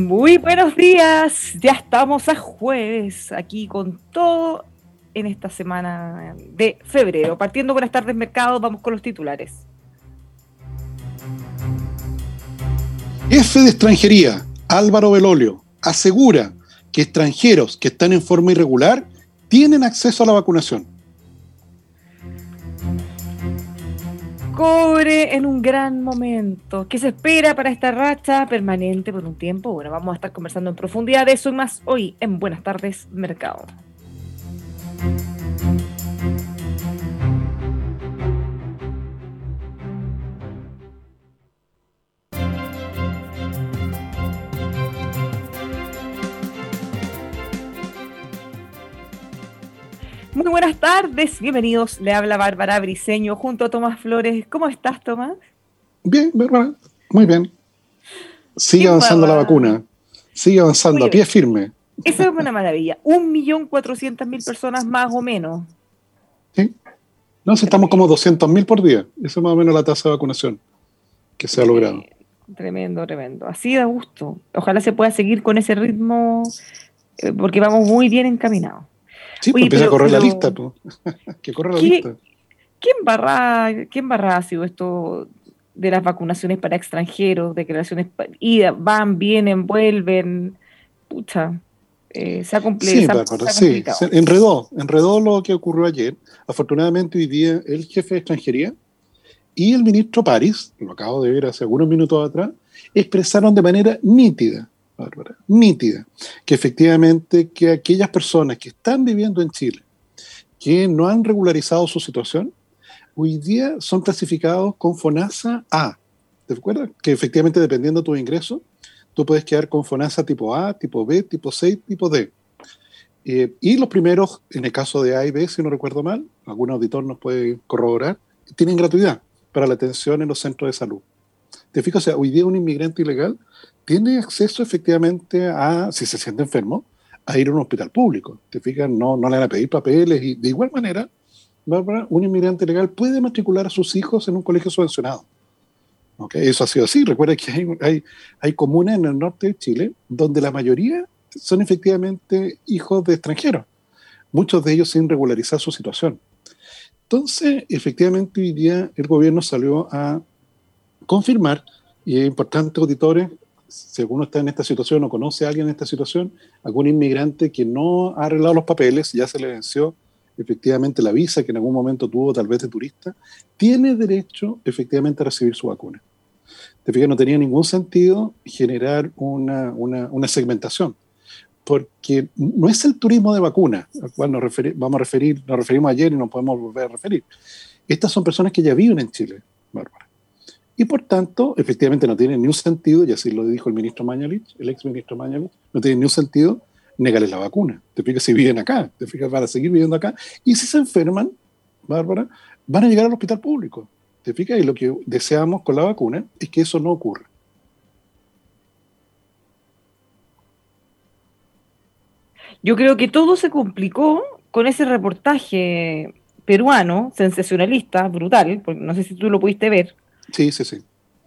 Muy buenos días, ya estamos a jueves aquí con todo en esta semana de febrero. Partiendo con tardes mercado, vamos con los titulares. Jefe de extranjería, Álvaro Belolio, asegura que extranjeros que están en forma irregular tienen acceso a la vacunación. Cobre en un gran momento. ¿Qué se espera para esta racha permanente por un tiempo? Bueno, vamos a estar conversando en profundidad de eso y más hoy en Buenas tardes, Mercado. Muy buenas tardes, bienvenidos. Le habla Bárbara Briseño junto a Tomás Flores. ¿Cómo estás, Tomás? Bien, Bárbara, muy bien. Sigue avanzando la vacuna, sigue avanzando a pie firme. Esa es una maravilla. Un millón cuatrocientas mil personas más o menos. Sí. No, estamos como doscientos mil por día. Esa es más o menos la tasa de vacunación que se ha logrado. Tremendo, tremendo. Así da gusto. Ojalá se pueda seguir con ese ritmo eh, porque vamos muy bien encaminados. Sí, pues empieza a correr la lista, que corre la lista. ¿Quién barra, ¿Quién barra ha sido esto de las vacunaciones para extranjeros, declaraciones, van, vienen, vuelven? Pucha, eh, se ha, complicado. Sí, sí, enredó, enredó lo que ocurrió ayer. Afortunadamente hoy día el jefe de extranjería y el ministro París, lo acabo de ver hace algunos minutos atrás, expresaron de manera nítida Bárbara, nítida, que efectivamente que aquellas personas que están viviendo en Chile, que no han regularizado su situación, hoy día son clasificados con FONASA A. ¿Te acuerdas? Que efectivamente dependiendo de tu ingreso, tú puedes quedar con FONASA tipo A, tipo B, tipo C, tipo D. Eh, y los primeros, en el caso de A y B, si no recuerdo mal, algún auditor nos puede corroborar, tienen gratuidad para la atención en los centros de salud. ¿Te fijas? O sea, hoy día un inmigrante ilegal tiene acceso efectivamente a, si se siente enfermo, a ir a un hospital público. Te fijas, no, no le van a pedir papeles y de igual manera, un inmigrante legal puede matricular a sus hijos en un colegio subvencionado. ¿Okay? Eso ha sido así. Recuerda que hay, hay, hay comunas en el norte de Chile donde la mayoría son efectivamente hijos de extranjeros, muchos de ellos sin regularizar su situación. Entonces, efectivamente, hoy día el gobierno salió a confirmar, y es importante, auditores, si alguno está en esta situación o conoce a alguien en esta situación, algún inmigrante que no ha arreglado los papeles, ya se le venció efectivamente la visa que en algún momento tuvo tal vez de turista, tiene derecho efectivamente a recibir su vacuna. Te fijas, no tenía ningún sentido generar una, una, segmentación, porque no es el turismo de vacuna, al cual nos vamos a referir, nos referimos ayer y nos podemos volver a referir. Estas son personas que ya viven en Chile, Bárbara. Y por tanto, efectivamente no tiene ni un sentido, y así lo dijo el ministro Mañalich, el ex ministro Mañalich, no tiene ni un sentido negarles la vacuna. Te fijas si viven acá, te fijas van a seguir viviendo acá. Y si se enferman, Bárbara, van a llegar al hospital público. Te fijas, y lo que deseamos con la vacuna es que eso no ocurra. Yo creo que todo se complicó con ese reportaje peruano, sensacionalista, brutal, porque no sé si tú lo pudiste ver, Sí, sí, sí.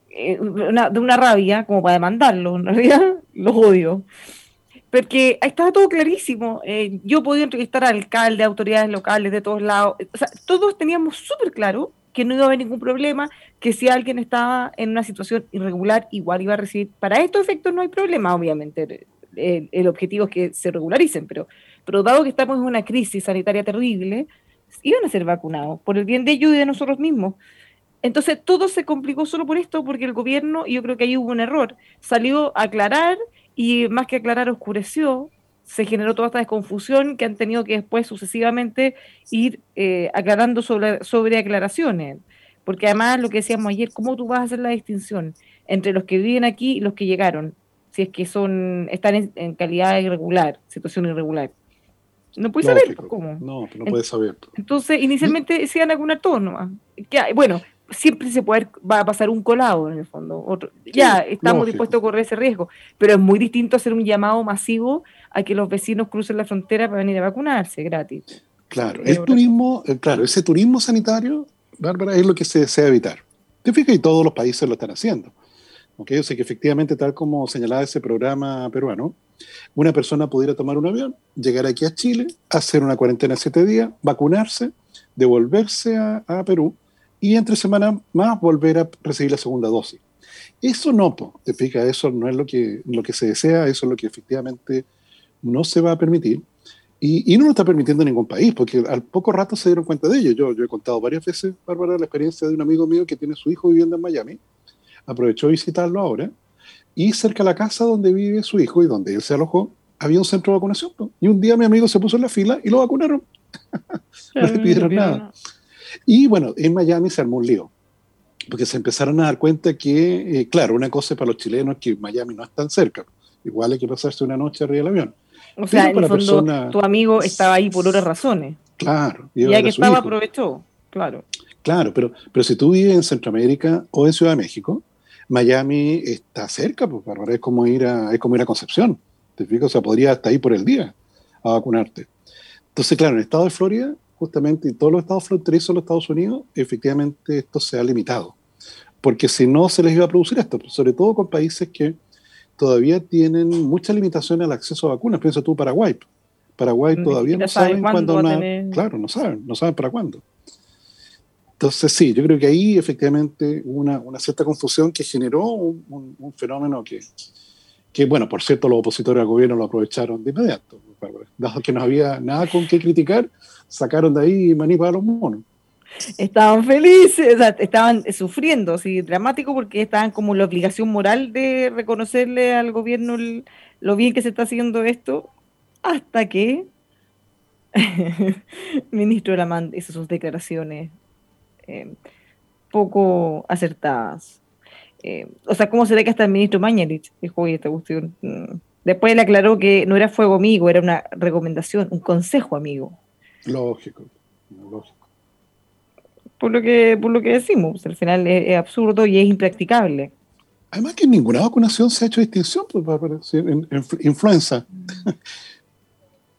Eh, de una rabia como para demandarlo, en realidad los odio. porque estaba todo clarísimo. Eh, yo podía entrevistar a alcaldes, autoridades locales de todos lados. O sea, todos teníamos súper claro que no iba a haber ningún problema, que si alguien estaba en una situación irregular, igual iba a recibir. Para estos efectos no hay problema, obviamente. El, el objetivo es que se regularicen, pero, pero dado que estamos en una crisis sanitaria terrible, iban a ser vacunados por el bien de ellos y de nosotros mismos. Entonces todo se complicó solo por esto, porque el gobierno, y yo creo que ahí hubo un error, salió a aclarar y más que aclarar oscureció, se generó toda esta desconfusión que han tenido que después sucesivamente ir eh, aclarando sobre, sobre aclaraciones. Porque además lo que decíamos ayer, ¿cómo tú vas a hacer la distinción entre los que viven aquí y los que llegaron? Si es que son están en, calidad irregular, situación irregular. No puedes saber cómo. No, no puedes saber. Entonces, inicialmente decían alguna autónoma. Bueno, siempre se puede, va a pasar un colado en el fondo. Otro, ya estamos dispuestos a correr ese riesgo, pero es muy distinto hacer un llamado masivo a que los vecinos crucen la frontera para venir a vacunarse gratis. Claro, el turismo, eh, claro, ese turismo sanitario, Bárbara, es lo que se desea evitar. Te fijas y todos los países lo están haciendo. Okay, yo sé que efectivamente, tal como señalaba ese programa peruano, una persona pudiera tomar un avión, llegar aquí a Chile, hacer una cuarentena de siete días, vacunarse, devolverse a, a Perú y entre semanas más volver a recibir la segunda dosis. Eso no, te fijas, eso no es lo que, lo que se desea, eso es lo que efectivamente no se va a permitir. Y, no lo está permitiendo ningún país, porque al poco rato se dieron cuenta de ello. Yo, yo he contado varias veces, Bárbara, la experiencia de un amigo mío que tiene su hijo viviendo en Miami. Aprovechó de visitarlo ahora. Y cerca de la casa donde vive su hijo y donde él se alojó, había un centro de vacunación. Y un día mi amigo se puso en la fila y lo vacunaron. no le pidieron nada. Y bueno, en Miami se armó un lío, porque se empezaron a dar cuenta que, eh, claro, una cosa para los chilenos es que Miami no es tan cerca, igual hay que pasarse una noche arriba del avión. O sea, en el fondo, tu amigo estaba ahí por otras razones. Claro. Y ya que estaba, aprovechó, claro. Claro, pero, pero si tú vives en Centroamérica o en Ciudad de México, Miami está cerca, pues, es como ir a, es como ir a Concepción. ¿Te fijas? O sea, podría estar ahí por el día a vacunarte. Entonces, claro, en el estado de Florida justamente en todos los estados fronterizos de los Estados Unidos, efectivamente esto se ha limitado. Porque si no, se les iba a producir esto, sobre todo con países que todavía tienen muchas limitaciones al acceso a vacunas. Piensa tú Paraguay. Paraguay todavía no saben cuándo una... Claro, no saben, no saben para cuándo. Entonces, sí, yo creo que ahí efectivamente hubo una, una cierta confusión que generó un, un, fenómeno que, que, bueno, por cierto, los opositores al gobierno lo aprovecharon de inmediato. Dado que no había nada con qué criticar, sacaron de ahí maní para los monos. Estaban felices, estaban sufriendo, sí, dramático, porque estaban como la obligación moral de reconocerle al gobierno lo bien que se está haciendo esto, hasta que el ministro Lamán hizo sus declaraciones eh, poco acertadas. Eh, o sea, ¿cómo será que hasta el ministro Mañalich dijo, oye, esta cuestión... Mm"? Después le aclaró que no era fuego amigo, era una recomendación, un consejo amigo. Lógico, lógico. Por lo que, por lo que decimos, al final es, absurdo y es impracticable. Además que en ninguna vacunación se ha hecho distinción pues, para, en, influenza.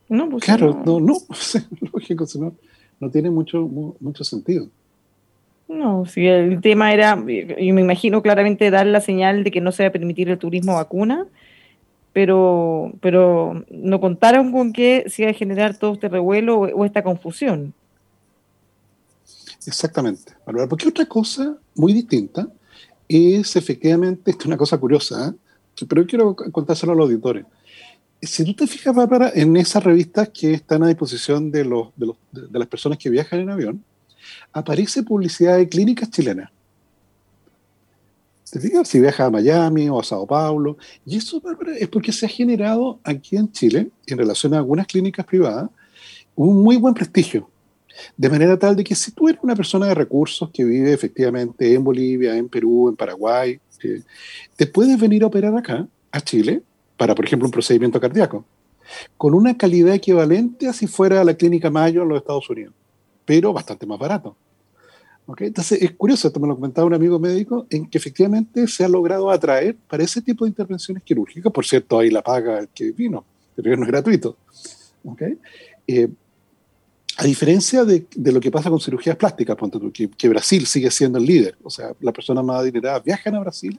No, pues claro, no, no, lógico, no, no tiene mucho, mucho sentido. No, si el tema era, y me imagino claramente dar la señal de que no se va a permitir el turismo vacuna, pero, pero no contaron con que se iba a generar todo este revuelo o, esta confusión. Exactamente, porque otra cosa muy distinta es efectivamente, esto es una cosa curiosa, ¿eh? pero quiero contárselo a los auditores. Si tú te fijas, Bárbara, en esas revistas que están a disposición de, los, de, los, de las personas que viajan en avión, aparece publicidad de clínicas chilenas. Si viajas a Miami o a Sao Paulo. Y eso es porque se ha generado aquí en Chile, en relación a algunas clínicas privadas, un muy buen prestigio. De manera tal de que si tú eres una persona de recursos que vive efectivamente en Bolivia, en Perú, en Paraguay, te puedes venir a operar acá, a Chile, para, por ejemplo, un procedimiento cardíaco, con una calidad equivalente a si fuera a la clínica Mayo en los Estados Unidos, pero bastante más barato. Entonces es curioso, esto me lo comentaba un amigo médico, en que efectivamente se ha logrado atraer para ese tipo de intervenciones quirúrgicas, por cierto, ahí la paga el que vino, pero no es gratuito. Eh, a diferencia de, de, lo que pasa con cirugías plásticas, que, que, Brasil sigue siendo el líder, o sea, las personas más adineradas viajan a Brasil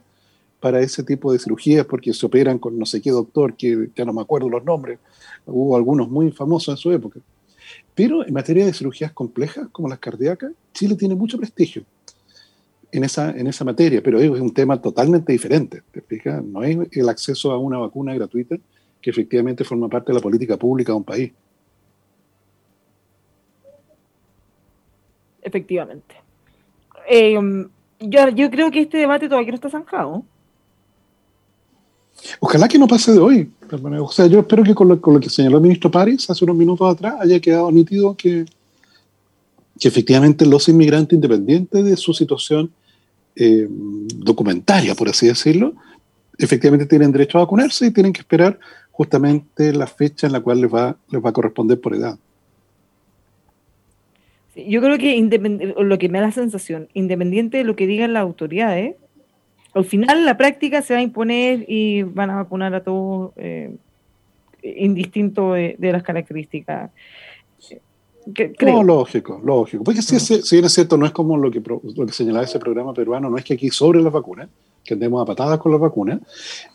para ese tipo de cirugías porque se operan con no sé qué doctor, que ya no me acuerdo los nombres, hubo algunos muy famosos en su época. Pero en materia de cirugías complejas como las cardíacas, Chile tiene mucho prestigio en esa, en esa materia, pero es un tema totalmente diferente. ¿te fijas? No es el acceso a una vacuna gratuita que efectivamente forma parte de la política pública de un país. Efectivamente. Eh, yo, yo creo que este debate todavía no está zanjado. Ojalá que no pase de hoy. O sea, yo espero que con lo, que señaló el ministro París hace unos minutos atrás haya quedado nítido que, que efectivamente los inmigrantes, independientes de su situación eh, documentaria, por así decirlo, efectivamente tienen derecho a vacunarse y tienen que esperar justamente la fecha en la cual les va, les va a corresponder por edad. Yo creo que lo que me da la sensación, independiente de lo que digan las autoridades, al final la práctica se va a imponer y van a vacunar a todos eh, indistinto de, las características. No, lógico, lógico. Porque si, si, bien es cierto, no es como lo que, lo que señalaba ese programa peruano, no es que aquí sobre las vacunas, que andemos a patadas con las vacunas.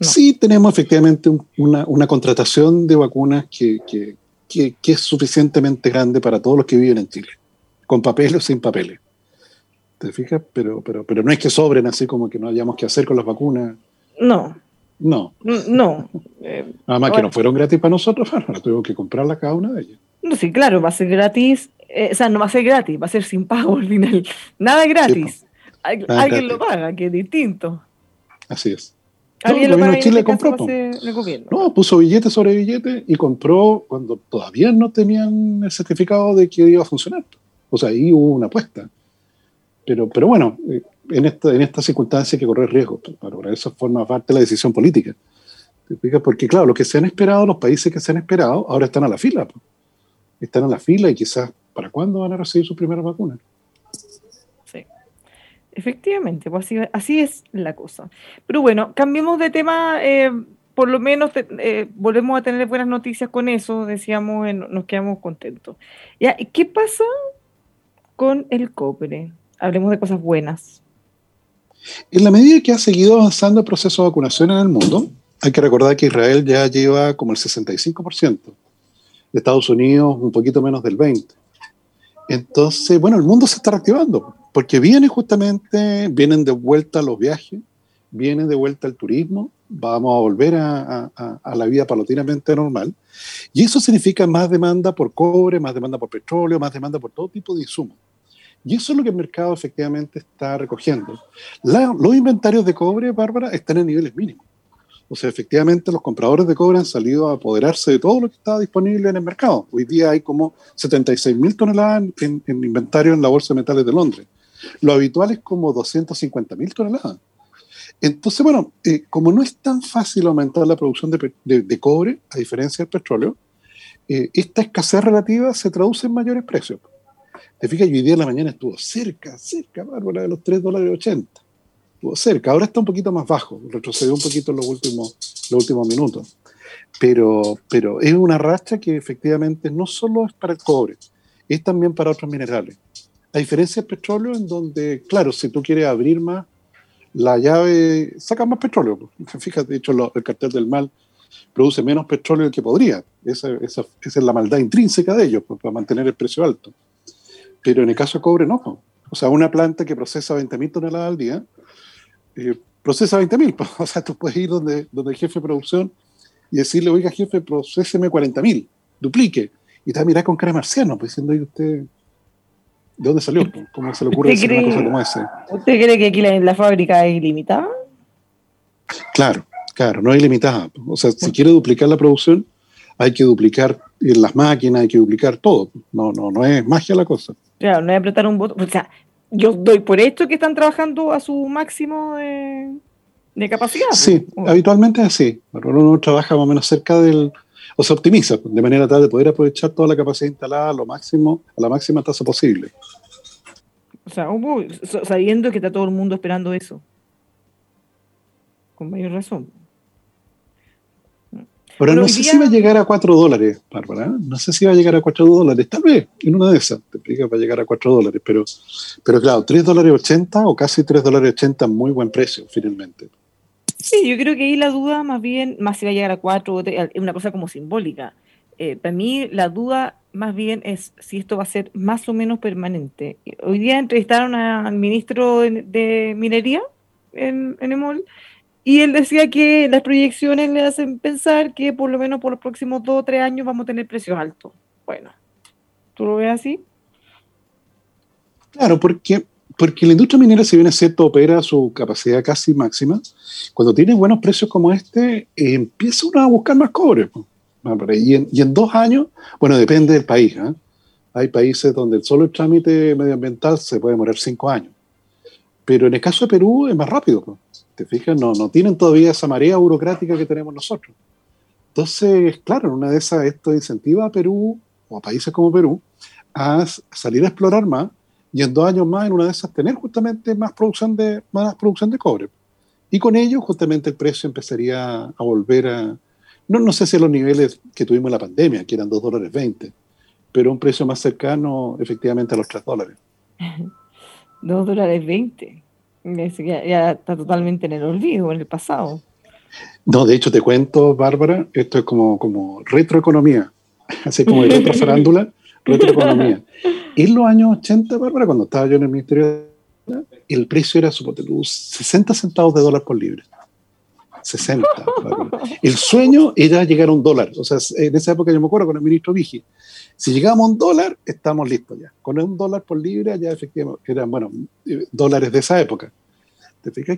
Sí tenemos efectivamente una, una, contratación de vacunas que, que, que, es suficientemente grande para todos los que viven en Chile, con papeles o sin papeles. ¿Te fijas? Pero, pero, pero no es que sobren así como que no hayamos que hacer con las vacunas. No. No. No. Nada más que no fueron gratis para nosotros, bueno, tuvimos que comprarla cada una de ellas. No, sí, claro, va a ser gratis. Eh, o sea, no va a ser gratis, va a ser sin pago al final. Nada gratis. Alguien lo paga, que es distinto. Así es. Alguien lo paga en Chile compró. No, puso billete sobre billete y compró cuando todavía no tenían el certificado de que iba a funcionar. O sea, ahí hubo una apuesta. Pero, pero bueno, eh, en esta, en esta circunstancia hay que correr riesgos. Para eso forma parte de la decisión política. Porque, claro, lo que se han esperado, los países que se han esperado, ahora están a la fila están en la fila y quizás para cuándo van a recibir su primera vacuna. Sí, efectivamente, pues así, es la cosa. Pero bueno, cambiemos de tema, eh, por lo menos eh, volvemos a tener buenas noticias con eso, decíamos, nos quedamos contentos. ¿Ya? ¿Qué pasa con el cobre? Hablemos de cosas buenas. En la medida que ha seguido avanzando el proceso de vacunación en el mundo, hay que recordar que Israel ya lleva como el 65% de Estados Unidos un poquito menos del 20%. Entonces, bueno, el mundo se está reactivando, porque viene justamente, vienen de vuelta los viajes, viene de vuelta el turismo, vamos a volver a, a, la vida palotinamente normal, y eso significa más demanda por cobre, más demanda por petróleo, más demanda por todo tipo de insumos. Y eso es lo que el mercado efectivamente está recogiendo. los inventarios de cobre, Bárbara, están en niveles mínimos. O sea, efectivamente los compradores de cobre han salido a apoderarse de todo lo que estaba disponible en el mercado. Hoy día hay como 76 mil toneladas en, inventario en la Bolsa de Metales de Londres. Lo habitual es como 250 mil toneladas. Entonces, bueno, eh, como no es tan fácil aumentar la producción de, cobre, a diferencia del petróleo, eh, esta escasez relativa se traduce en mayores precios. Te fijas, hoy día en la mañana estuvo cerca, cerca, bárbara, de los 3 dólares 80 cerca. Ahora está un poquito más bajo, retrocedió un poquito en los últimos, los últimos minutos. Pero, pero es una racha que efectivamente no solo es para el cobre, es también para otros minerales. A diferencia del petróleo, en donde, claro, si tú quieres abrir más, la llave saca más petróleo. Fíjate, de hecho, el cartel del mal produce menos petróleo que podría. Esa, esa, es la maldad intrínseca de ellos, pues, para mantener el precio alto. Pero en el caso de cobre, no. O sea, una planta que procesa 20.000 toneladas al día eh, procesa 20.000. O sea, tú puedes ir donde, donde el jefe de producción y decirle, oiga, jefe, procéseme 40.000, duplique. Y te va a mirar con cara marciano, pues diciendo, oye, usted, ¿de dónde salió? ¿Cómo se le ocurre decir una cosa como esa? ¿Usted cree que aquí la, fábrica es ilimitada? Claro, claro, no es ilimitada. O sea, si quiere duplicar la producción, hay que duplicar las máquinas, hay que duplicar todo. No, no, no es magia la cosa. Claro, no es apretar un botón. O sea, yo doy por esto que están trabajando a su máximo de, capacidad. Sí, habitualmente es así. Uno trabaja más o menos cerca del, o se optimiza de manera tal de poder aprovechar toda la capacidad instalada a lo máximo, a la máxima tasa posible. O sea, sabiendo que está todo el mundo esperando eso. Con mayor razón. Pero no sé si va a llegar a 4 dólares, Bárbara. No sé si va a llegar a 4 dólares. Tal vez, en una de esas, te explica, va a llegar a 4 dólares. Pero, pero claro, 3 dólares 80 o casi 3 dólares 80, muy buen precio, finalmente. Sí, yo creo que ahí la duda más bien, más si va a llegar a cuatro, es una cosa como simbólica. Eh, para mí la duda más bien es si esto va a ser más o menos permanente. Hoy día entrevistaron al ministro de, Minería en, en EMOL y él decía que las proyecciones le hacen pensar que por lo menos por los próximos dos o tres años vamos a tener precios altos. Bueno, ¿tú lo ves así? Claro, porque, porque la industria minera, si bien es cierto, opera a su capacidad casi máxima, cuando tiene buenos precios como este, eh, empieza uno a buscar más cobre. Y en, y en, dos años, bueno, depende del país. ¿eh? Hay países donde solo el trámite medioambiental se puede demorar cinco años. Pero en el caso de Perú es más rápido. ¿Te fijas? No, no tienen todavía esa marea burocrática que tenemos nosotros. Entonces, claro, en una de esas esto incentiva a Perú o a países como Perú a salir a explorar más y en dos años más, en una de esas, tener justamente más producción de, más producción de cobre. Y con ello, justamente, el precio empezaría a volver a, no, no sé si a los niveles que tuvimos en la pandemia, que eran 2 dólares 20, pero un precio más cercano, efectivamente, a los 3 dólares. 2 dólares 20. Ya, está totalmente en el olvido, en el pasado. No, de hecho, te cuento, Bárbara, esto es como, como retroeconomía, así como de retrofarándula, retroeconomía. En los años 80, Bárbara, cuando estaba yo en el Ministerio, el precio era, suponte 60 centavos de dólar por libre. 60. El sueño era llegar a un dólar. O sea, en esa época yo me acuerdo con el ministro Vigi. Si llegábamos a un dólar, estamos listos ya. Con un dólar por libra, ya efectivamente eran, bueno, dólares de esa época.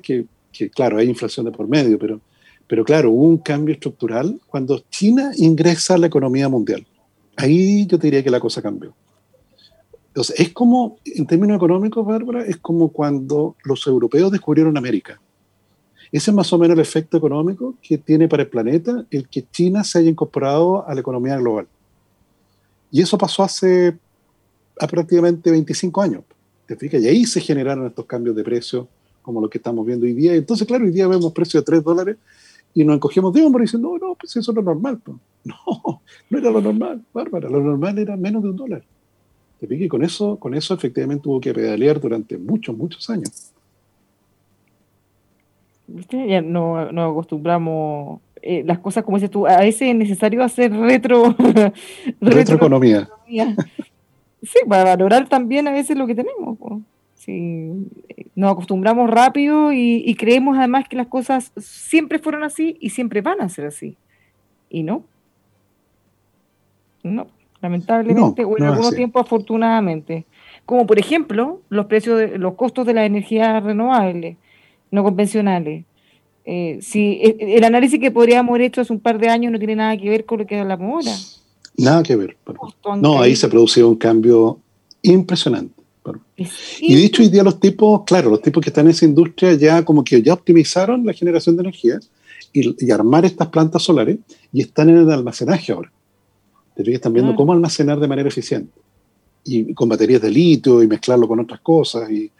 Que, claro, hay inflación de por medio, pero, pero claro, hubo un cambio estructural cuando China ingresa a la economía mundial. Ahí yo te diría que la cosa cambió. Entonces, es como, en términos económicos, Bárbara, es como cuando los europeos descubrieron América. Ese es más o menos el efecto económico que tiene para el planeta el que China se haya incorporado a la economía global. Y eso pasó hace prácticamente 25 años. ¿Te fijas? Y ahí se generaron estos cambios de precio, como lo que estamos viendo hoy día. Entonces, claro, hoy día vemos precios de 3 dólares y nos encogemos de hombro diciendo, no, no, pues eso es lo normal. No, no era lo normal, Bárbara. Lo normal era menos de un dólar. Y con eso, con eso efectivamente tuvo que pedalear durante muchos, muchos años. ¿Viste? Ya no, no acostumbramos eh, las cosas como dices tú. A veces es necesario hacer retro. Retroeconomía. sí, para valorar también a veces lo que tenemos. Nos acostumbramos rápido y, creemos además que las cosas siempre fueron así y siempre van a ser así. Y no. No. Lamentablemente, o en algunos tiempos afortunadamente. Como por ejemplo, los precios, de, los costos de las energías renovables, no convencionales. Eh, si eh, el análisis que podríamos haber hecho hace un par de años no tiene nada que ver con lo que hablamos ahora. Nada que ver. No, ahí se producido un cambio impresionante. Y dicho hoy día los tipos, claro, los tipos que están en esa industria ya como que ya optimizaron la generación de energía y, y armar estas plantas solares y están en el almacenaje ahora están viendo cómo almacenar de manera eficiente. Y con baterías de litio y mezclarlo con otras cosas. Y,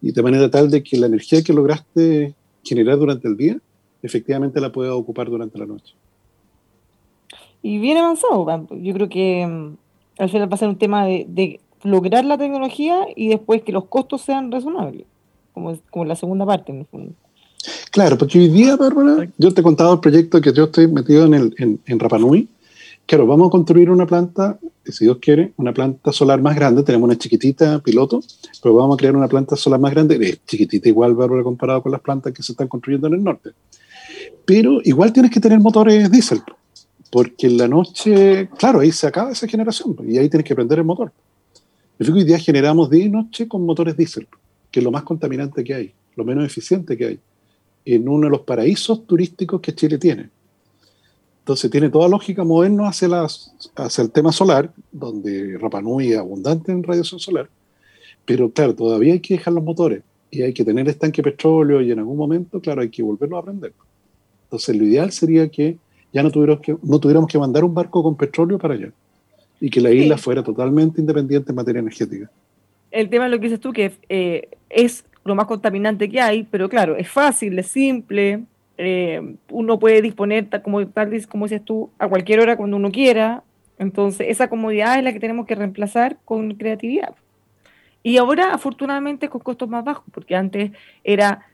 de manera tal de que la energía que lograste generar durante el día, efectivamente la puedas ocupar durante la noche. Y bien avanzado. Yo creo que mm, al final va a ser un tema de, lograr la tecnología y después que los costos sean razonables, como, como la segunda parte en el fondo. Claro, porque hoy día, Bárbara, yo te he contado el proyecto que yo estoy metido en, el, en, en Rapanui, claro, vamos a construir una planta, si Dios quiere, una planta solar más grande. Tenemos una chiquitita piloto, pero vamos a crear una planta solar más grande. Es chiquitita igual, Bárbara, comparado con las plantas que se están construyendo en el norte. Pero igual tienes que tener motores diésel, porque en la noche, claro, ahí se acaba esa generación y ahí tienes que prender el motor. Yo hoy día generamos día y noche con motores diésel, que es lo más contaminante que hay, lo menos eficiente que hay, en uno de los paraísos turísticos que Chile tiene entonces tiene toda lógica movernos hacia, hacia el tema solar, donde Rapanui es abundante en radiación solar, pero claro, todavía hay que dejar los motores y hay que tener estanque de petróleo y en algún momento, claro, hay que volverlo a aprender. Entonces lo ideal sería que ya no tuviéramos que, no tuviéramos que mandar un barco con petróleo para allá y que la isla fuera totalmente independiente en materia energética. El tema es lo que dices tú, que eh, es lo más contaminante que hay, pero claro, es fácil, es simple, eh, uno puede disponer, como, tal como dices tú, a cualquier hora cuando uno quiera. Entonces, esa comodidad es la que tenemos que reemplazar con creatividad. Y ahora, afortunadamente, con costos más bajos, porque antes era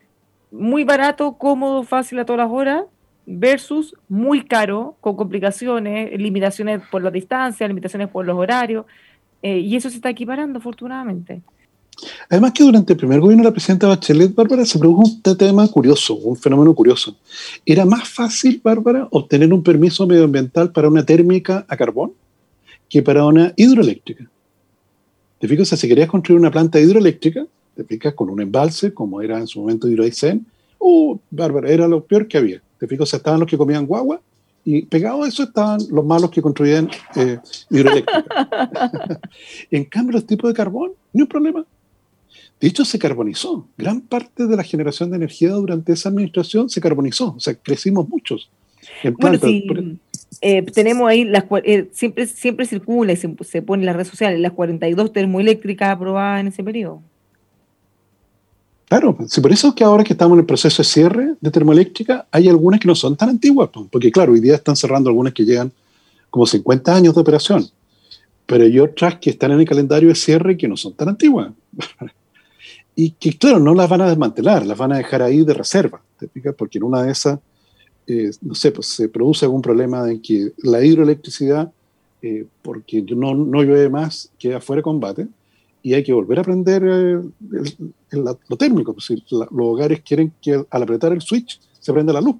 muy barato, cómodo, fácil a todas las horas, versus muy caro, con complicaciones, limitaciones por la distancia, limitaciones por los horarios, eh, y eso se está equiparando afortunadamente. Además que durante el primer gobierno de la presidenta Bachelet, Bárbara, se produjo un tema curioso, un fenómeno curioso. Era más fácil, Bárbara, obtener un permiso medioambiental para una térmica a carbón que para una hidroeléctrica. ¿Te fijas? O sea, si querías construir una planta hidroeléctrica, te fijas, con un embalse, como era en su momento Hidroaicén, uh, Bárbara, era lo peor que había. Te fijas, o sea, estaban los que comían guagua y pegados a eso estaban los malos que construían eh, hidroeléctrica. en cambio, los tipos de carbón, ni un problema. De hecho, se carbonizó. Gran parte de la generación de energía durante esa administración se carbonizó. O sea, crecimos muchos. En bueno, eh, tenemos ahí, las, eh, siempre, siempre circula y se, se, pone en las redes sociales, las 42 termoeléctricas aprobadas en ese periodo. Claro, sí, por eso es que ahora que estamos en el proceso de cierre de termoeléctrica, hay algunas que no son tan antiguas, porque claro, hoy día están cerrando algunas que llegan como 50 años de operación, pero hay otras que están en el calendario de cierre que no son tan antiguas. y que, claro, no las van a desmantelar, las van a dejar ahí de reserva, ¿te Porque en una de esas, eh, no sé, pues se produce algún problema en que la hidroelectricidad, eh, porque no, no llueve más, queda fuera de combate, y hay que volver a aprender eh, lo térmico. Pues, los hogares quieren que al apretar el switch se prenda la luz.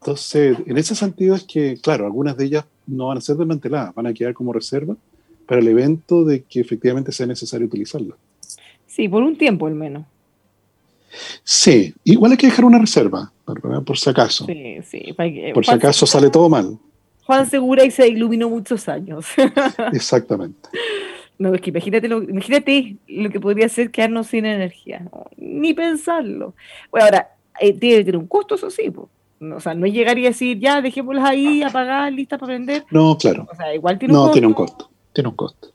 Entonces, en ese sentido es que, claro, algunas de ellas no van a ser desmanteladas, van a quedar como reserva para el evento de que efectivamente sea necesario utilizarlas. Sí, por un tiempo al menos. Sí, igual hay que dejar una reserva, por si acaso. Sí, sí. Por si acaso sale todo mal. Juan Segura y se iluminó muchos años. Exactamente. No, es que imagínate lo, imagínate lo que podría ser quedarnos sin energía. ni pensarlo. Bueno, ahora, eh, tiene tener un costo, eso sí. O sea, no llegaría a decir, ya, dejémoslas ahí, apagar, listas para vender. No, claro. O sea, igual tiene un costo. No, tiene un costo. Tiene un costo.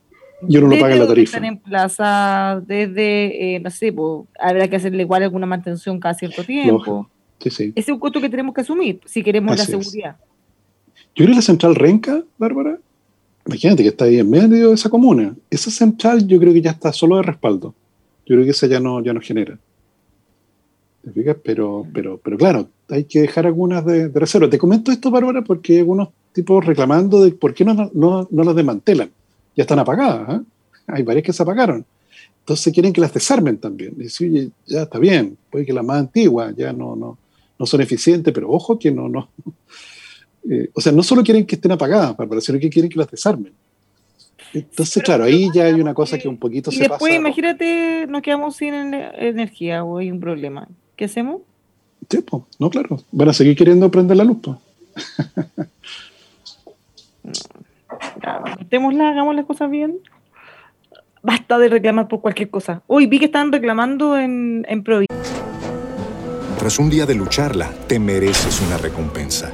Y uno no paga la tarifa. Están en plaza, desde, eh, no sé, pues, habrá que hacerle igual alguna mantención cada cierto tiempo. Sí, sí. Ese es un costo que tenemos que asumir si queremos la seguridad. Yo creo que la central Renca, Bárbara, imagínate que está ahí en medio de esa comuna. Esa central yo creo que ya está solo de respaldo. Yo creo que esa ya no, ya no genera. ¿Te fijas? Pero, pero, pero claro, hay que dejar algunas de, reserva. Te comento esto, Bárbara, porque hay algunos tipos reclamando de por qué no, no, no las desmantelan. Ya están apagadas. ¿eh? Hay varias que se apagaron. Entonces quieren que las desarmen también. Y oye, ya está bien, puede que las más antiguas ya no, no, no son eficientes, pero ojo que no, no, eh, o sea, no solo quieren que estén apagadas, sino que quieren que las desarmen. Entonces, claro, ahí ya hay una cosa que un poquito y se después, imagínate, nos quedamos sin energía o hay un problema. ¿Qué hacemos? Sí, pues, no, claro. Van a seguir queriendo prender la luz. Pues. hagamos las cosas bien. Basta de reclamar por cualquier cosa. Hoy vi que están reclamando en, en Provincia. Tras un día de lucharla, te mereces una recompensa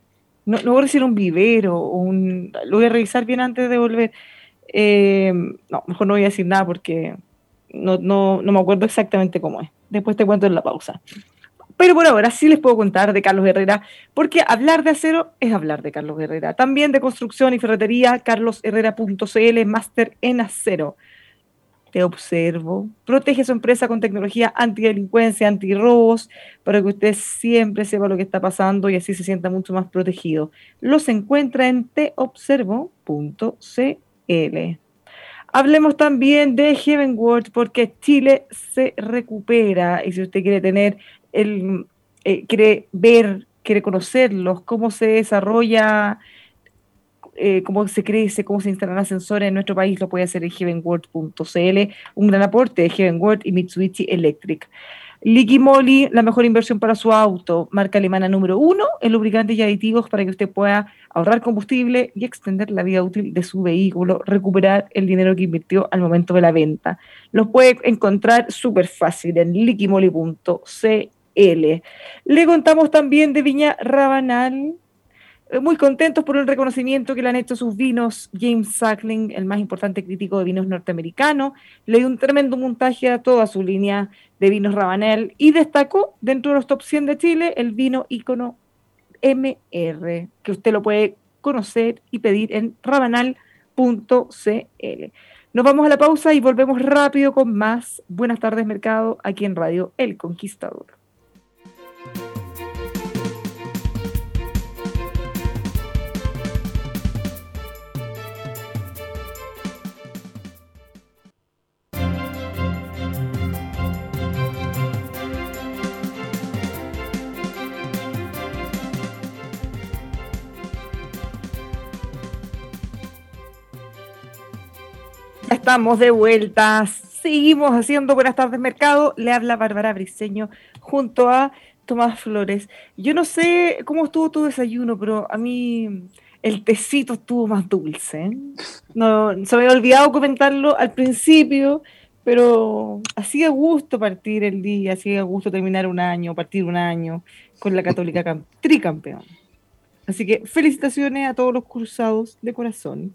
No, no voy a decir un vivero, un, lo voy a revisar bien antes de volver. Eh, no, mejor no voy a decir nada porque no, no, no me acuerdo exactamente cómo es. Después te cuento en la pausa. Pero por ahora sí les puedo contar de Carlos Herrera, porque hablar de acero es hablar de Carlos Herrera. También de construcción y ferretería, carlosherrera.cl, máster en acero te observo. Protege su empresa con tecnología antidelincuencia, antirrobos, para que usted siempre sepa lo que está pasando y así se sienta mucho más protegido. Los encuentra en teobservo.cl. Hablemos también de Heaven World porque Chile se recupera y si usted quiere tener el, eh, quiere ver, quiere conocerlos, cómo se desarrolla eh, cómo se crece, cómo se instalan ascensores en nuestro país, lo puede hacer en heavenworld.cl, un gran aporte de Heavenworld y Mitsubishi Electric. Liqui Moly, la mejor inversión para su auto, marca alemana número uno en lubricantes y aditivos para que usted pueda ahorrar combustible y extender la vida útil de su vehículo, recuperar el dinero que invirtió al momento de la venta. Los puede encontrar súper fácil en liquimoli.cl. Le contamos también de Viña Rabanal, muy contentos por el reconocimiento que le han hecho sus vinos. James Sackling, el más importante crítico de vinos norteamericano, le dio un tremendo montaje a toda su línea de vinos Rabanel y destacó dentro de los top 100 de Chile el vino ícono MR, que usted lo puede conocer y pedir en rabanal.cl. Nos vamos a la pausa y volvemos rápido con más Buenas tardes Mercado aquí en Radio El Conquistador. Estamos de vuelta. Seguimos haciendo Buenas tardes Mercado. Le habla Bárbara Briseño junto a Tomás Flores. Yo no sé cómo estuvo tu desayuno, pero a mí el tecito estuvo más dulce. No, se me había olvidado comentarlo al principio, pero así a gusto partir el día, así a gusto terminar un año, partir un año con la Católica tricampeón. Así que felicitaciones a todos los cruzados de corazón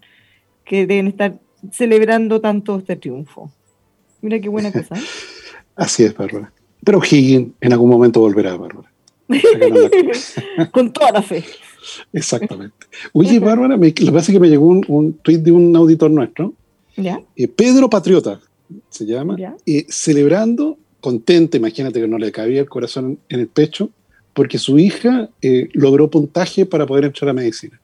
que deben estar celebrando tanto este triunfo. Mira qué buena cosa. Así es, Bárbara. Pero Higgins en algún momento volverá, Bárbara. Con toda la fe. Exactamente. Oye, Bárbara, lo que pasa es que me llegó un, un tweet de un auditor nuestro, ¿Ya? Eh, Pedro Patriota se llama, y celebrando, contento, imagínate que no le cabía el corazón en el pecho, porque su hija eh, logró puntaje para poder entrar a medicina.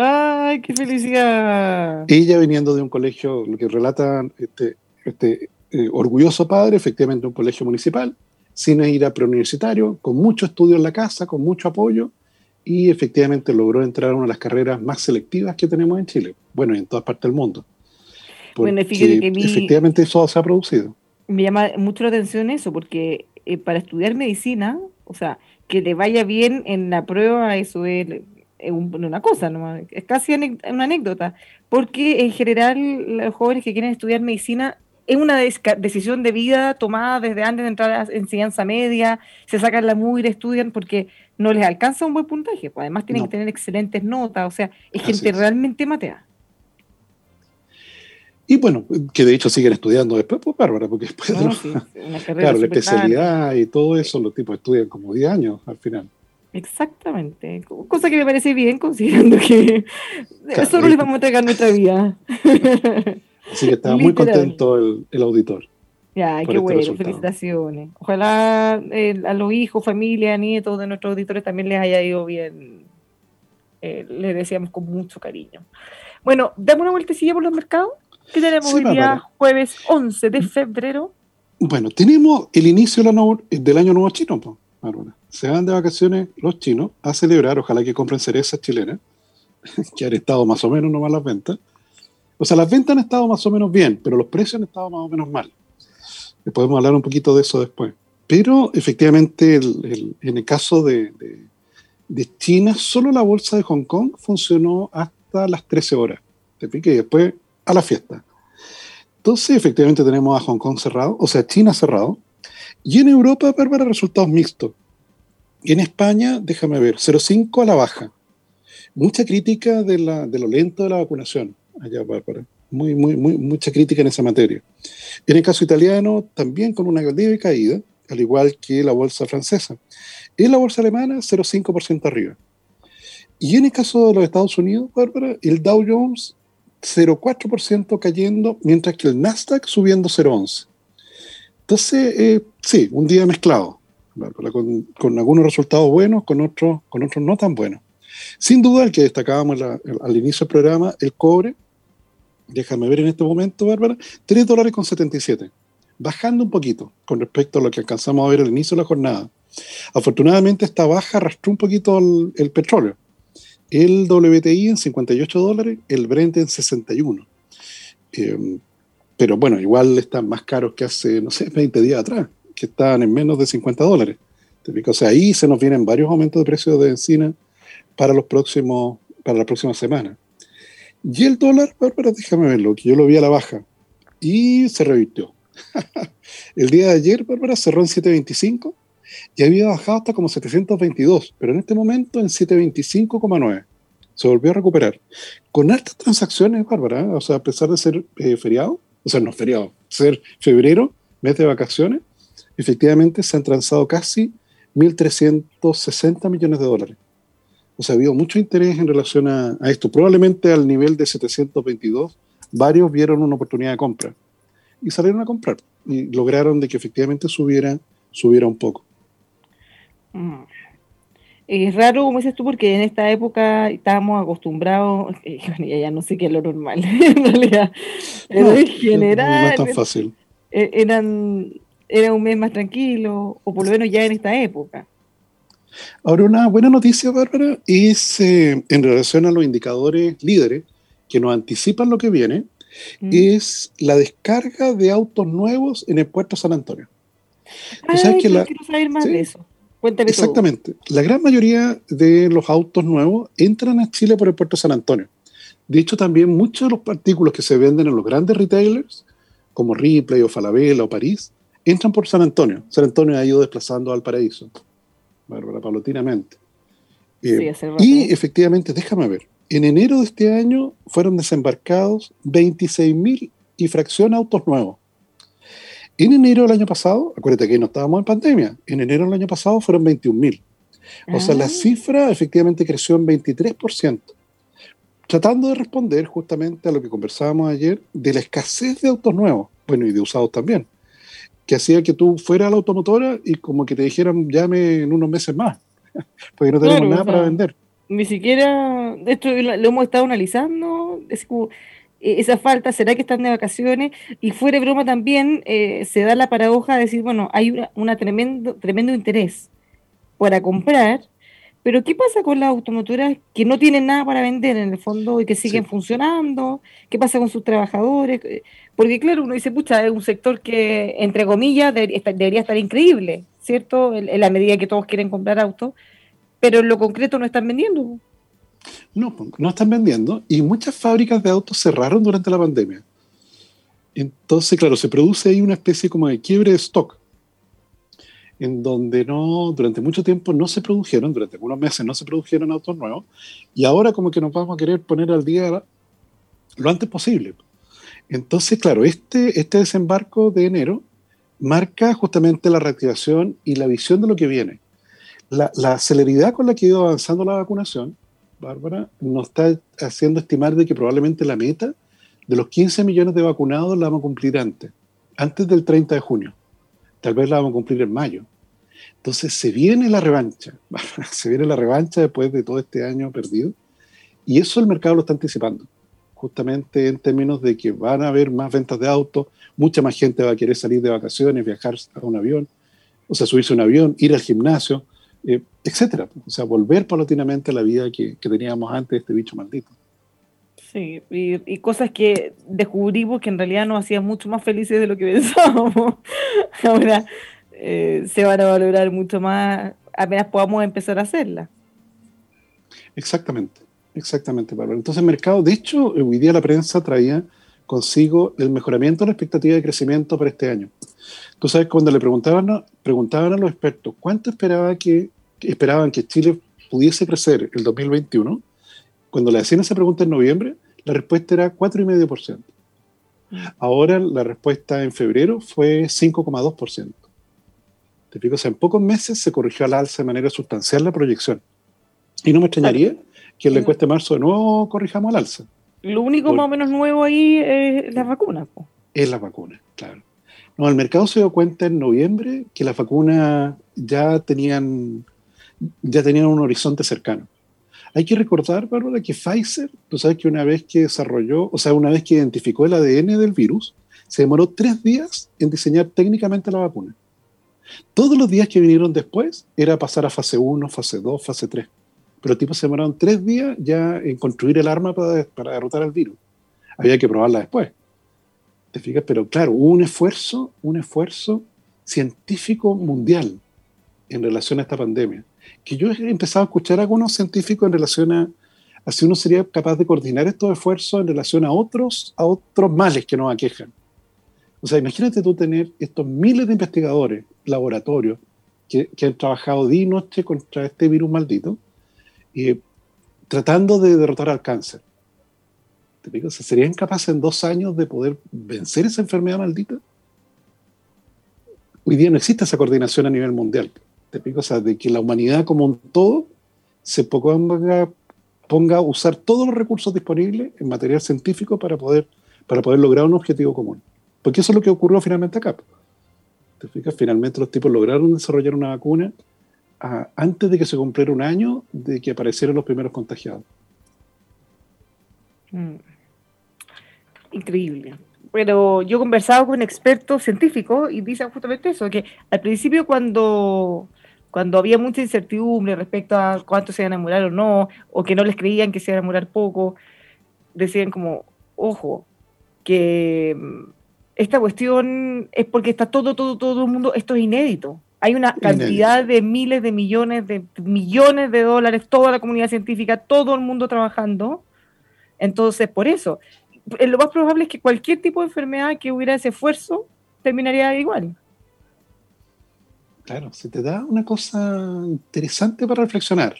¡Ay, qué felicidad! Ella viniendo de un colegio, lo que relata este, este eh, orgulloso padre, efectivamente un colegio municipal, sin ir a preuniversitario, con mucho estudio en la casa, con mucho apoyo, y efectivamente logró entrar a una de las carreras más selectivas que tenemos en Chile, bueno, y en todas partes del mundo. Bueno, fíjate que efectivamente eso se ha producido. Me llama mucho la atención eso, porque eh, para estudiar medicina, o sea, que le vaya bien en la prueba, eso es es una cosa, es casi una anécdota, porque en general los jóvenes que quieren estudiar medicina es una decisión de vida tomada desde antes de entrar a enseñanza media, se sacan la mugre, estudian porque no les alcanza un buen puntaje, pues además tienen que tener excelentes notas, o sea, es gente realmente matea. Y bueno, que de hecho siguen estudiando después, pues Bárbara, porque después claro, la especialidad y todo eso, los tipos estudian como 10 años al final. Exactamente, cosa que me parece bien considerando que eso no les vamos a entregar nuestra vida. Así que estaba muy contento el, auditor. Ya, qué este bueno, felicitaciones. Ojalá eh, a los hijos, familia, nietos de nuestros auditores también les haya ido bien. Eh, les deseamos con mucho cariño. Bueno, damos una vueltecilla por los mercados. ¿Qué tenemos hoy día, jueves 11 de febrero? Bueno, tenemos el inicio del año nuevo chino, Bárbara se van de vacaciones los chinos a celebrar, ojalá que compren cerezas chilenas, que han estado más o menos nomás las ventas. O sea, las ventas han estado más o menos bien, pero los precios han estado más o menos mal. Podemos hablar un poquito de eso después. Pero efectivamente, en el caso de, China, solo la bolsa de Hong Kong funcionó hasta las 13 horas. Te pique y después a la fiesta. Entonces, efectivamente, tenemos a Hong Kong cerrado, o sea, China cerrado. Y en Europa, para resultados mixtos. Y en España, déjame ver, 0,5 a la baja. Mucha crítica de, la, de, lo lento de la vacunación allá, Bárbara. Muy, muy, muy, mucha crítica en esa materia. En el caso italiano, también con una leve caída, al igual que la bolsa francesa. En la bolsa alemana, 0,5% arriba. Y en el caso de los Estados Unidos, Bárbara, el Dow Jones 0,4% cayendo, mientras que el Nasdaq subiendo 0,11%. Entonces, eh, sí, un día mezclado con, algunos resultados buenos, con otros, con otros no tan buenos. Sin duda, el que destacábamos al inicio del programa, el cobre, déjame ver en este momento, Bárbara, 3 dólares con 77, bajando un poquito con respecto a lo que alcanzamos a ver al inicio de la jornada. Afortunadamente, esta baja arrastró un poquito el, petróleo. El WTI en 58 dólares, el Brent en 61. Eh, pero bueno, igual están más caros que hace, no sé, 20 días atrás que estaban en menos de 50 dólares. O sea, ahí se nos vienen varios aumentos de precios de encina para los próximos, para la próxima semana. Y el dólar, Bárbara, déjame verlo, que yo lo vi a la baja y se revirtió. el día de ayer, Bárbara, cerró en 7.25 y había bajado hasta como 722, pero en este momento en 725,9. Se volvió a recuperar. Con altas transacciones, Bárbara, o sea, a pesar de ser eh, feriado, o sea, no feriado, ser febrero, mes de vacaciones, efectivamente se han transado casi 1.360 millones de dólares. O sea, ha habido mucho interés en relación a, esto. Probablemente al nivel de 722, varios vieron una oportunidad de compra y salieron a comprar y lograron de que efectivamente subiera, subiera un poco. Mm. Es raro, como dices tú, porque en esta época estábamos acostumbrados, eh, ya no sé qué es lo normal, en realidad, pero en general... No es tan fácil. E, eran, era un mes más tranquilo, o por lo menos ya en esta época. Ahora, una buena noticia, Bárbara, es eh, en relación a los indicadores líderes que nos anticipan lo que viene, mm. es la descarga de autos nuevos en el puerto San Antonio. Ay, quiero saber más de eso. Exactamente. La gran mayoría de los autos nuevos entran a Chile por el puerto San Antonio. De hecho, también muchos de los artículos que se venden en los grandes retailers, como Ripley o Falabella o París, entran por San Antonio. San Antonio ha ido desplazando al paraíso, Bárbara, paulatinamente. Eh, y efectivamente, déjame ver, en enero de este año fueron desembarcados 26.000 y fracción autos nuevos. En enero del año pasado, acuérdate que no estábamos en pandemia, en enero del año pasado fueron 21.000. O sea, la ah. cifra efectivamente creció en 23%, tratando de responder justamente a lo que conversábamos ayer de la escasez de autos nuevos, bueno, y de usados también, que hacía que tú fueras a la automotora y como que te dijeran, llame en unos meses más, porque no tenemos nada para vender. Ni siquiera, esto lo, lo hemos estado analizando, es como e-, esa falta, será que están de vacaciones y fuera de broma también eh, se da la paradoja de decir, bueno, hay una, tremendo, tremendo interés para comprar, pero ¿qué pasa con las automotoras que no tienen nada para vender en el fondo y que siguen funcionando? ¿Qué pasa con sus trabajadores? Porque claro, uno dice, pucha, es un sector que, entre comillas, debería estar increíble, ¿cierto? En, la medida que todos quieren comprar autos, pero en lo concreto no están vendiendo. No, no están vendiendo y muchas fábricas de autos cerraron durante la pandemia. Entonces, claro, se produce ahí una especie como de quiebre de stock, en donde no, durante mucho tiempo no se produjeron, durante algunos meses no se produjeron autos nuevos, y ahora como que nos vamos a querer poner al día lo antes posible. Entonces, claro, este, este desembarco de enero marca justamente la reactivación y la visión de lo que viene. La, la celeridad con la que ha ido avanzando la vacunación Bárbara, nos está haciendo estimar de que probablemente la meta de los 15 millones de vacunados la vamos a cumplir antes, antes del 30 de junio. Tal vez la vamos a cumplir en mayo. Entonces se viene la revancha, se viene la revancha después de todo este año perdido. Y eso el mercado lo está anticipando, justamente en términos de que van a haber más ventas de autos, mucha más gente va a querer salir de vacaciones, viajar a un avión, o sea, subirse a un avión, ir al gimnasio. Eh, etcétera. O sea, volver paulatinamente a la vida que, teníamos antes de este bicho maldito. Sí, y, cosas que descubrimos que en realidad nos hacían mucho más felices de lo que pensábamos. Ahora eh, se van a valorar mucho más apenas podamos empezar a hacerlas. Exactamente, exactamente, Pablo. Entonces, el mercado, de hecho, hoy día la prensa traía consigo el mejoramiento de la expectativa de crecimiento para este año. Tú sabes, cuando le preguntaban, preguntaban a los expertos cuánto esperaba que esperaban que Chile pudiese crecer el 2021, cuando le hacían esa pregunta en noviembre, la respuesta era 4,5%. Ahora la respuesta en febrero fue 5,2%. Te explico, o sea, en pocos meses se corrigió al alza de manera sustancial la proyección. Y no me extrañaría que en la encuesta de marzo de nuevo corrijamos al alza. Lo único más o menos nuevo ahí es la vacuna. Es la vacuna, claro. No, el mercado se dio cuenta en noviembre que las vacunas ya tenían ya tenían un horizonte cercano. Hay que recordar, Bárbara, que Pfizer, tú sabes que una vez que desarrolló, o sea, una vez que identificó el ADN del virus, se demoró tres días en diseñar técnicamente la vacuna. Todos los días que vinieron después era pasar a fase 1, fase 2, fase 3. Pero los tipos se demoraron tres días ya en construir el arma para, derrotar al virus. Había que probarla después. ¿Te fijas? Pero claro, hubo un esfuerzo, un esfuerzo científico mundial en relación a esta pandemia que yo he empezado a escuchar a algunos científicos en relación a, si uno sería capaz de coordinar estos esfuerzos en relación a otros, a otros males que nos aquejan. O sea, imagínate tú tener estos miles de investigadores, laboratorios, que, han trabajado día y noche contra este virus maldito, y tratando de derrotar al cáncer. ¿Te digo? ¿Serían capaces en dos años de poder vencer esa enfermedad maldita? Hoy día no existe esa coordinación a nivel mundial. ¿Te digo? O sea, de que la humanidad como un todo se ponga, ponga a usar todos los recursos disponibles en material científico para poder, para poder lograr un objetivo común. Porque eso es lo que ocurrió finalmente acá. ¿Te fijas? Finalmente los tipos lograron desarrollar una vacuna ah, antes de que se cumpliera un año de que aparecieran los primeros contagiados. Mm. Increíble. Pero yo he conversado con expertos científicos y dicen justamente eso, que al principio cuando, cuando había mucha incertidumbre respecto a cuánto se iban a murar o no, o que no les creían que se iban a murar poco, decían como, ojo, que esta cuestión es porque está todo, todo, todo el mundo, esto es inédito. Hay una cantidad de miles de millones, de millones de dólares, toda la comunidad científica, todo el mundo trabajando. Entonces, por eso, eh, lo más probable es que cualquier tipo de enfermedad que hubiera ese esfuerzo terminaría igual. Claro, se te da una cosa interesante para reflexionar.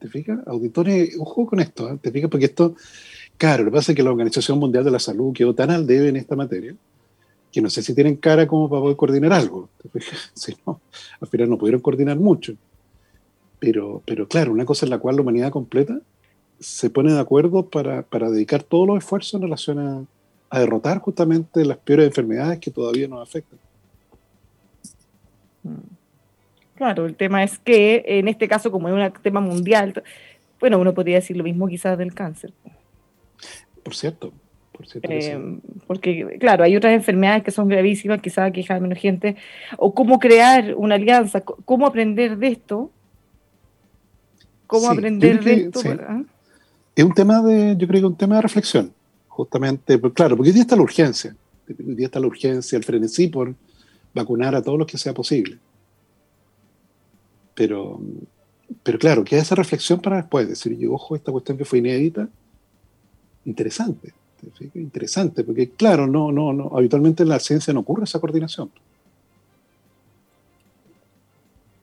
¿Te fijas? Auditores, ojo con esto, ¿eh? ¿te fijas? Porque esto, claro, lo que pasa es que la Organización Mundial de la Salud quedó tan al debe en esta materia que no sé si tienen cara como para poder coordinar algo. Si no, al final no pudieron coordinar mucho. Pero, pero claro, una cosa en la cual la humanidad completa se pone de acuerdo para, para dedicar todos los esfuerzos en relación a, a, derrotar justamente las peores enfermedades que todavía nos afectan. Mm. Claro, el tema es que en este caso, como es un tema mundial, bueno, uno podría decir lo mismo quizás del cáncer. Por cierto, eh, porque, claro, hay otras enfermedades que son gravísimas, quizás queja de menos gente, o cómo crear una alianza, cómo aprender de esto, cómo aprender de esto. Es un tema de, yo creo que un tema de reflexión, justamente, pues, claro, porque hoy día está la urgencia, hoy día está la urgencia, el frenesí por vacunar a todos los que sea posible. Pero, pero claro, queda esa reflexión para después, decir, yo, ojo, esta cuestión que fue inédita, interesante interesante, porque claro, no, no, no, habitualmente en la ciencia no ocurre esa coordinación.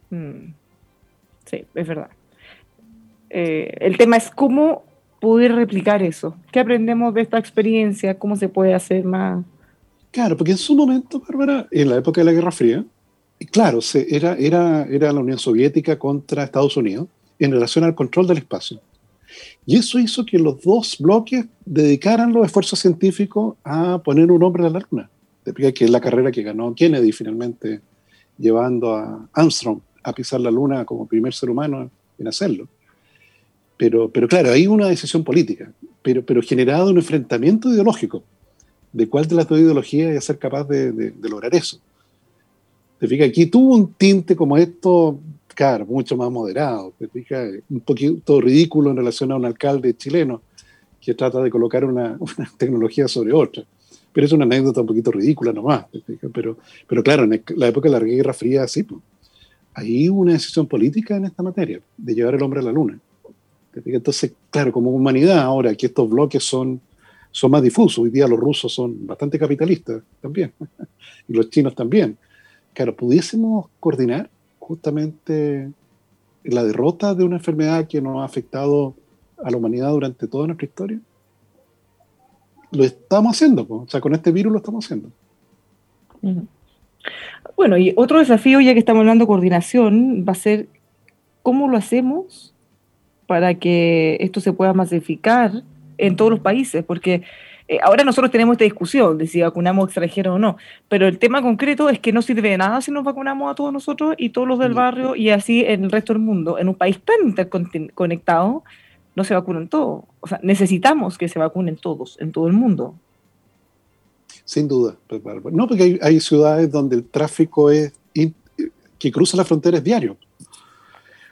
Mm. Sí, es verdad. Eh, el tema es cómo poder replicar eso. ¿Qué aprendemos de esta experiencia? ¿Cómo se puede hacer más? Claro, porque en su momento, Bárbara, en la época de la Guerra Fría, claro, se, era, era, era la Unión Soviética contra Estados Unidos en relación al control del espacio. Y eso hizo que los dos bloques dedicaran los esfuerzos científicos a poner un hombre en la luna. Que es la carrera que ganó Kennedy finalmente, llevando a Armstrong a pisar la luna como primer ser humano en hacerlo. Pero, pero claro, hay una decisión política, pero, pero generado un enfrentamiento ideológico de cuál de las dos ideologías a ser capaz de, de, lograr eso. Te fijas, aquí tuvo un tinte como esto mucho más moderado. Un poquito ridículo en relación a un alcalde chileno que trata de colocar una, tecnología sobre otra. Pero es una anécdota un poquito ridícula nomás. Pero, pero claro, en la época de la Guerra Fría, sí, pues, hay una decisión política en esta materia, de llevar el hombre a la luna. Entonces, claro, como humanidad ahora que estos bloques son, son más difusos, hoy día los rusos son bastante capitalistas también, y los chinos también. Claro, pudiésemos coordinar justamente la derrota de una enfermedad que nos ha afectado a la humanidad durante toda nuestra historia? Lo estamos haciendo, o sea, con este virus lo estamos haciendo. Bueno, y otro desafío, ya que estamos hablando de coordinación, va a ser cómo lo hacemos para que esto se pueda masificar en todos los países, porque eh, ahora nosotros tenemos esta discusión de si vacunamos extranjeros o no, pero el tema concreto es que no sirve de nada si nos vacunamos a todos nosotros y todos los del barrio y así en el resto del mundo. En un país tan interconectado, no se vacunan todos. O sea, necesitamos que se vacunen todos, en todo el mundo. Sin duda. No, porque hay, ciudades donde el tráfico es que cruza la frontera es diario.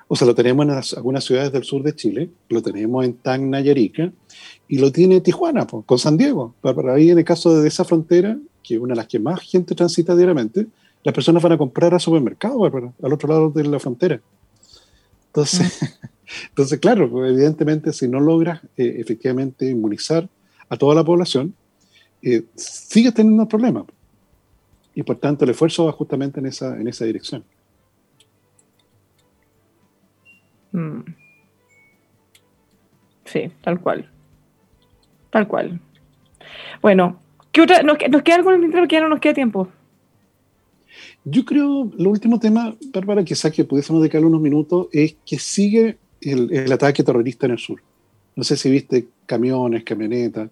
O sea, lo tenemos en algunas ciudades del sur de Chile, lo tenemos en Tacna y Arica, y lo tiene Tijuana, con San Diego. Para ahí, en el caso de esa frontera, que es una de las que más gente transita diariamente, las personas van a comprar al supermercado, al otro lado de la frontera. Entonces, entonces claro, pues, evidentemente, si no logras eh, efectivamente inmunizar a toda la población, eh, sigues teniendo problemas. Y por tanto, el esfuerzo va justamente en esa, en esa dirección. Mm. Sí, tal cual. Tal cual. Bueno, ¿qué otra? ¿Nos, queda algo en el que ya no nos queda tiempo? Yo creo, lo último tema, Bárbara, quizás que pudiésemos dedicarle unos minutos, es que sigue el, ataque terrorista en el sur. No sé si viste camiones, camionetas,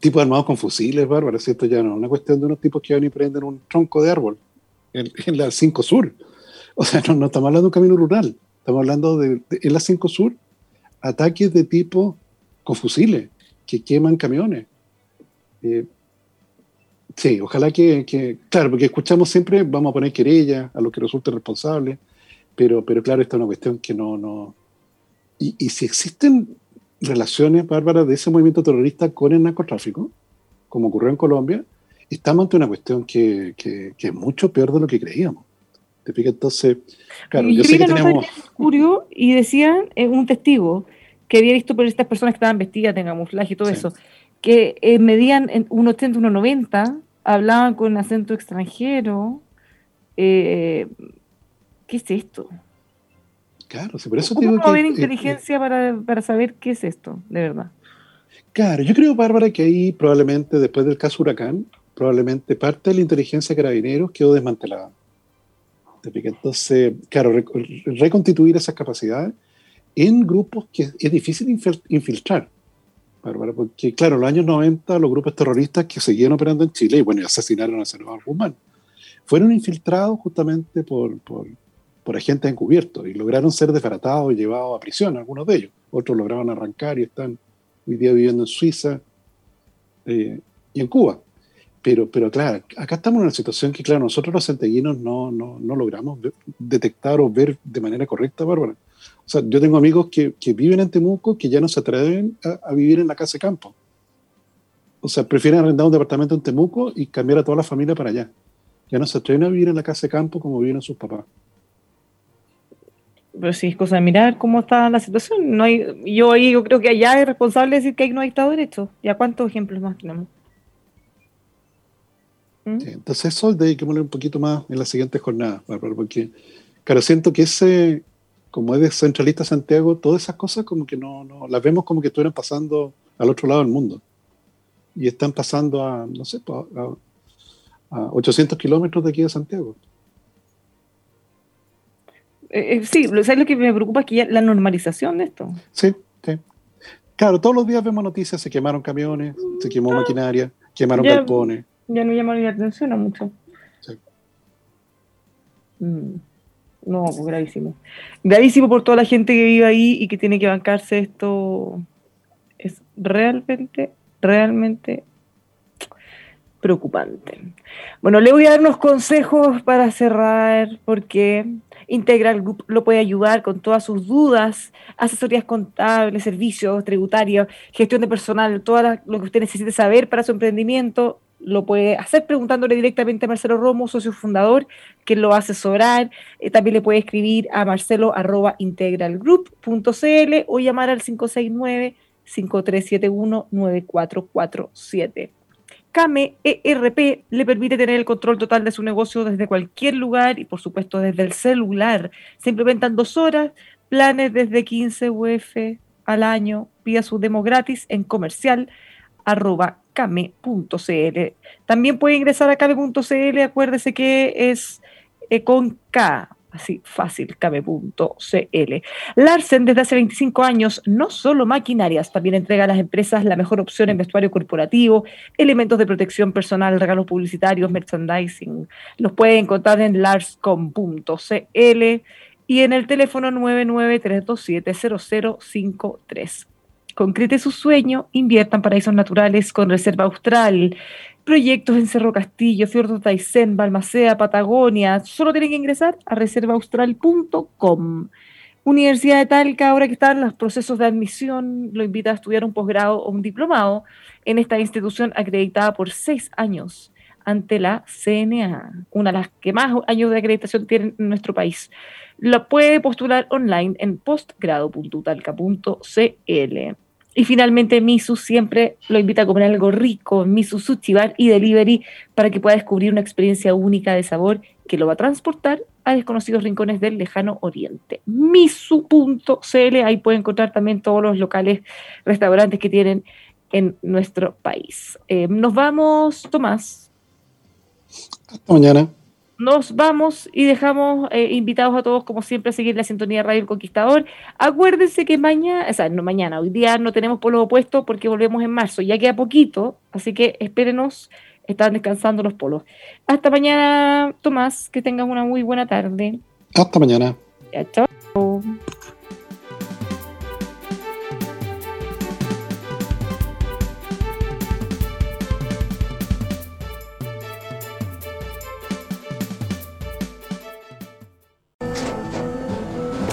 tipos armados con fusiles, Bárbara, ¿cierto? Ya no, una cuestión de unos tipos que van y prenden un tronco de árbol en, la 5 Sur. O sea, no, estamos hablando de un camino rural, estamos hablando de, en la 5 Sur, ataques de tipo con fusiles que queman camiones. Eh, sí, ojalá que, claro, porque escuchamos siempre, vamos a poner querella a los que resulten responsables, pero, pero claro, esta es una cuestión que no... no y, y si existen relaciones, Bárbara, de ese movimiento terrorista con el narcotráfico, como ocurrió en Colombia, estamos ante una cuestión que, que, es mucho peor de lo que creíamos. ¿Te? Entonces, claro, yo, sé que tenemos... y decía eh, un testigo que había visto por estas personas que estaban vestidas en camuflaje y todo eso, que eh, medían en 1,80, 1,90, hablaban con acento extranjero. Eh, ¿Qué es esto? Claro, por eso ¿Cómo no haber inteligencia para, para saber qué es esto, de verdad? Claro, yo creo, Bárbara, que ahí probablemente después del caso Huracán, probablemente parte de la inteligencia de carabineros quedó desmantelada. Entonces, claro, reconstituir esas capacidades en grupos que es difícil infiltrar. Porque claro, en los años 90 los grupos terroristas que seguían operando en Chile y bueno, asesinaron a Salvador Guzmán, fueron infiltrados justamente por, agentes encubiertos y lograron ser desbaratados y llevados a prisión, algunos de ellos. Otros lograron arrancar y están hoy día viviendo en Suiza eh, y en Cuba. Pero, pero claro, acá estamos en una situación que, claro, nosotros los centellinos no, no, no logramos detectar o ver de manera correcta, Bárbara. O sea, yo tengo amigos que, que viven en Temuco que ya no se atreven a, vivir en la casa de campo. O sea, prefieren arrendar un departamento en Temuco y cambiar a toda la familia para allá. Ya no se atreven a vivir en la casa de campo como viven sus papás pero sí es cosa de mirar cómo está la situación. No hay, yo yo creo que allá es responsable decir que ahí no hay Estado de Derecho. ¿Ya cuántos ejemplos más tenemos? ¿Mm? entonces eso dediquémosle un poquito más en la siguiente jornada, porque, claro, siento que ese, como es de centralista Santiago, todas esas cosas como que no, no las vemos como que estuvieran pasando al otro lado del mundo. Y están pasando a, no sé, a, a 800 kilómetros de aquí de Santiago. Eh, eh, sí, ¿sabes lo que me preocupa? Es que ya la normalización de esto. Sí, sí. Claro, todos los días vemos noticias, se quemaron camiones, se quemó ah. maquinaria, quemaron galpones. Ya no llama la atención a mucho. Sí. Mm. No, pues gravísimo. Gravísimo por toda la gente que vive ahí y que tiene que bancarse esto. Es realmente, realmente preocupante. Bueno, le voy a dar unos consejos para cerrar porque Integral Group lo puede ayudar con todas sus dudas, asesorías contables, servicios tributarios, gestión de personal, todo lo que usted necesite saber para su emprendimiento, lo puede hacer preguntándole directamente a Marcelo Romo, socio fundador, que lo va a asesorar. Eh, también le puede escribir a marcelo.integralgroup.cl o llamar al 569-5371-9447. CAME ERP le permite tener el control total de su negocio desde cualquier lugar y por supuesto desde el celular. Se implementan dos horas, planes desde 15 UF al año. Pida su demo gratis en comercial arroba came.cl. También puede ingresar a came.cl, acuérdese que es eh, con K, así fácil, came.cl. Larsen desde hace 25 años no solo maquinarias, también entrega a las empresas la mejor opción en vestuario corporativo, elementos de protección personal, regalos publicitarios, merchandising. Los puede encontrar en larscom.cl y en el teléfono 993270053. Concrete su sueño, inviertan paraísos naturales con Reserva Austral. Proyectos en Cerro Castillo, Fiordo Taizén, Balmacea, Patagonia. Solo tienen que ingresar a reservaaustral.com. Universidad de Talca, ahora que están los procesos de admisión, lo invita a estudiar un posgrado o un diplomado en esta institución acreditada por seis años ante la CNA, una de las que más años de acreditación tiene en nuestro país. Lo puede postular online en postgrado.talca.cl. Y finalmente, Misu siempre lo invita a comer algo rico, Misu Sushi Bar y Delivery, para que pueda descubrir una experiencia única de sabor que lo va a transportar a desconocidos rincones del lejano oriente. Misu.cl, ahí pueden encontrar también todos los locales, restaurantes que tienen en nuestro país. Eh, nos vamos, Tomás. Hasta mañana. Nos vamos y dejamos eh, invitados a todos, como siempre, a seguir la sintonía de Radio El Conquistador. Acuérdense que mañana, o sea, no mañana, hoy día no tenemos polos opuestos porque volvemos en marzo, ya queda poquito, así que espérenos, están descansando los polos. Hasta mañana, Tomás, que tengas una muy buena tarde. Hasta mañana. Ya, chao.